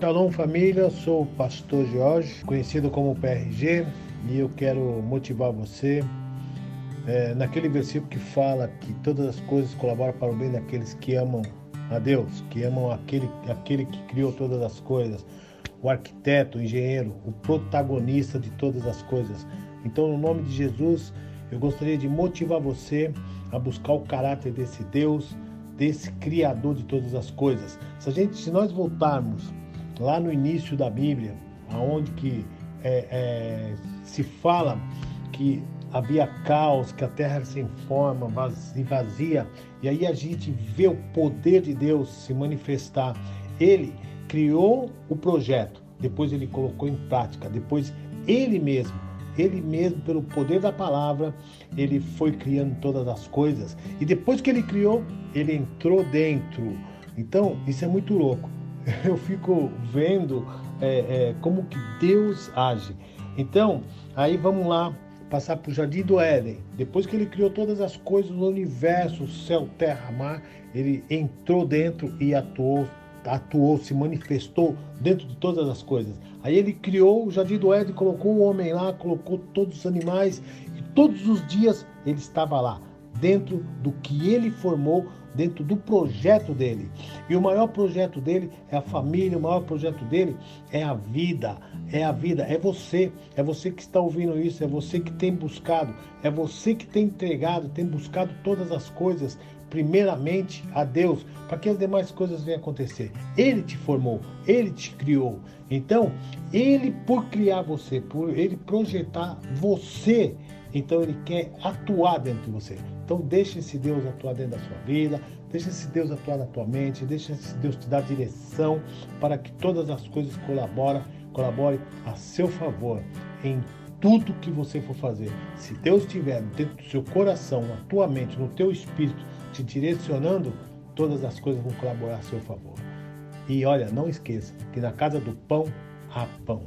Shalom família, sou o pastor Jorge, conhecido como PRG, e eu quero motivar você é, naquele versículo que fala que todas as coisas colaboram para o bem daqueles que amam a Deus, que amam aquele, aquele que criou todas as coisas, o arquiteto, o engenheiro, o protagonista de todas as coisas. Então, no nome de Jesus, eu gostaria de motivar você a buscar o caráter desse Deus, desse Criador de todas as coisas. Se a gente, se nós voltarmos lá no início da Bíblia, aonde que é, é, se fala que havia caos, que a terra sem forma, vazia, vazia, e aí a gente vê o poder de Deus se manifestar. Ele criou o projeto, depois ele colocou em prática, depois ele mesmo, ele mesmo, pelo poder da palavra, ele foi criando todas as coisas, e depois que ele criou, ele entrou dentro. Então, isso é muito louco. Eu fico vendo é, é, como que Deus age. Então, aí vamos lá passar para o Jardim do Éden. Depois que ele criou todas as coisas do universo, céu, terra, mar, ele entrou dentro e atuou, atuou, se manifestou dentro de todas as coisas. Aí ele criou o Jardim do Éden, colocou o homem lá, colocou todos os animais e todos os dias ele estava lá, dentro do que ele formou dentro do projeto dele. E o maior projeto dele é a família, o maior projeto dele é a vida. É a vida, é você, é você que está ouvindo isso, é você que tem buscado, é você que tem entregado, tem buscado todas as coisas, primeiramente a Deus, para que as demais coisas venham acontecer. Ele te formou, ele te criou. Então, ele por criar você, por ele projetar você, então ele quer atuar dentro de você. Então deixe esse Deus atuar dentro da sua vida, deixe esse Deus atuar na tua mente, deixe esse Deus te dar direção para que todas as coisas colaborem, colaborem a seu favor em tudo que você for fazer. Se Deus estiver dentro do seu coração, na tua mente, no teu espírito, te direcionando, todas as coisas vão colaborar a seu favor. E olha, não esqueça que na casa do pão há pão.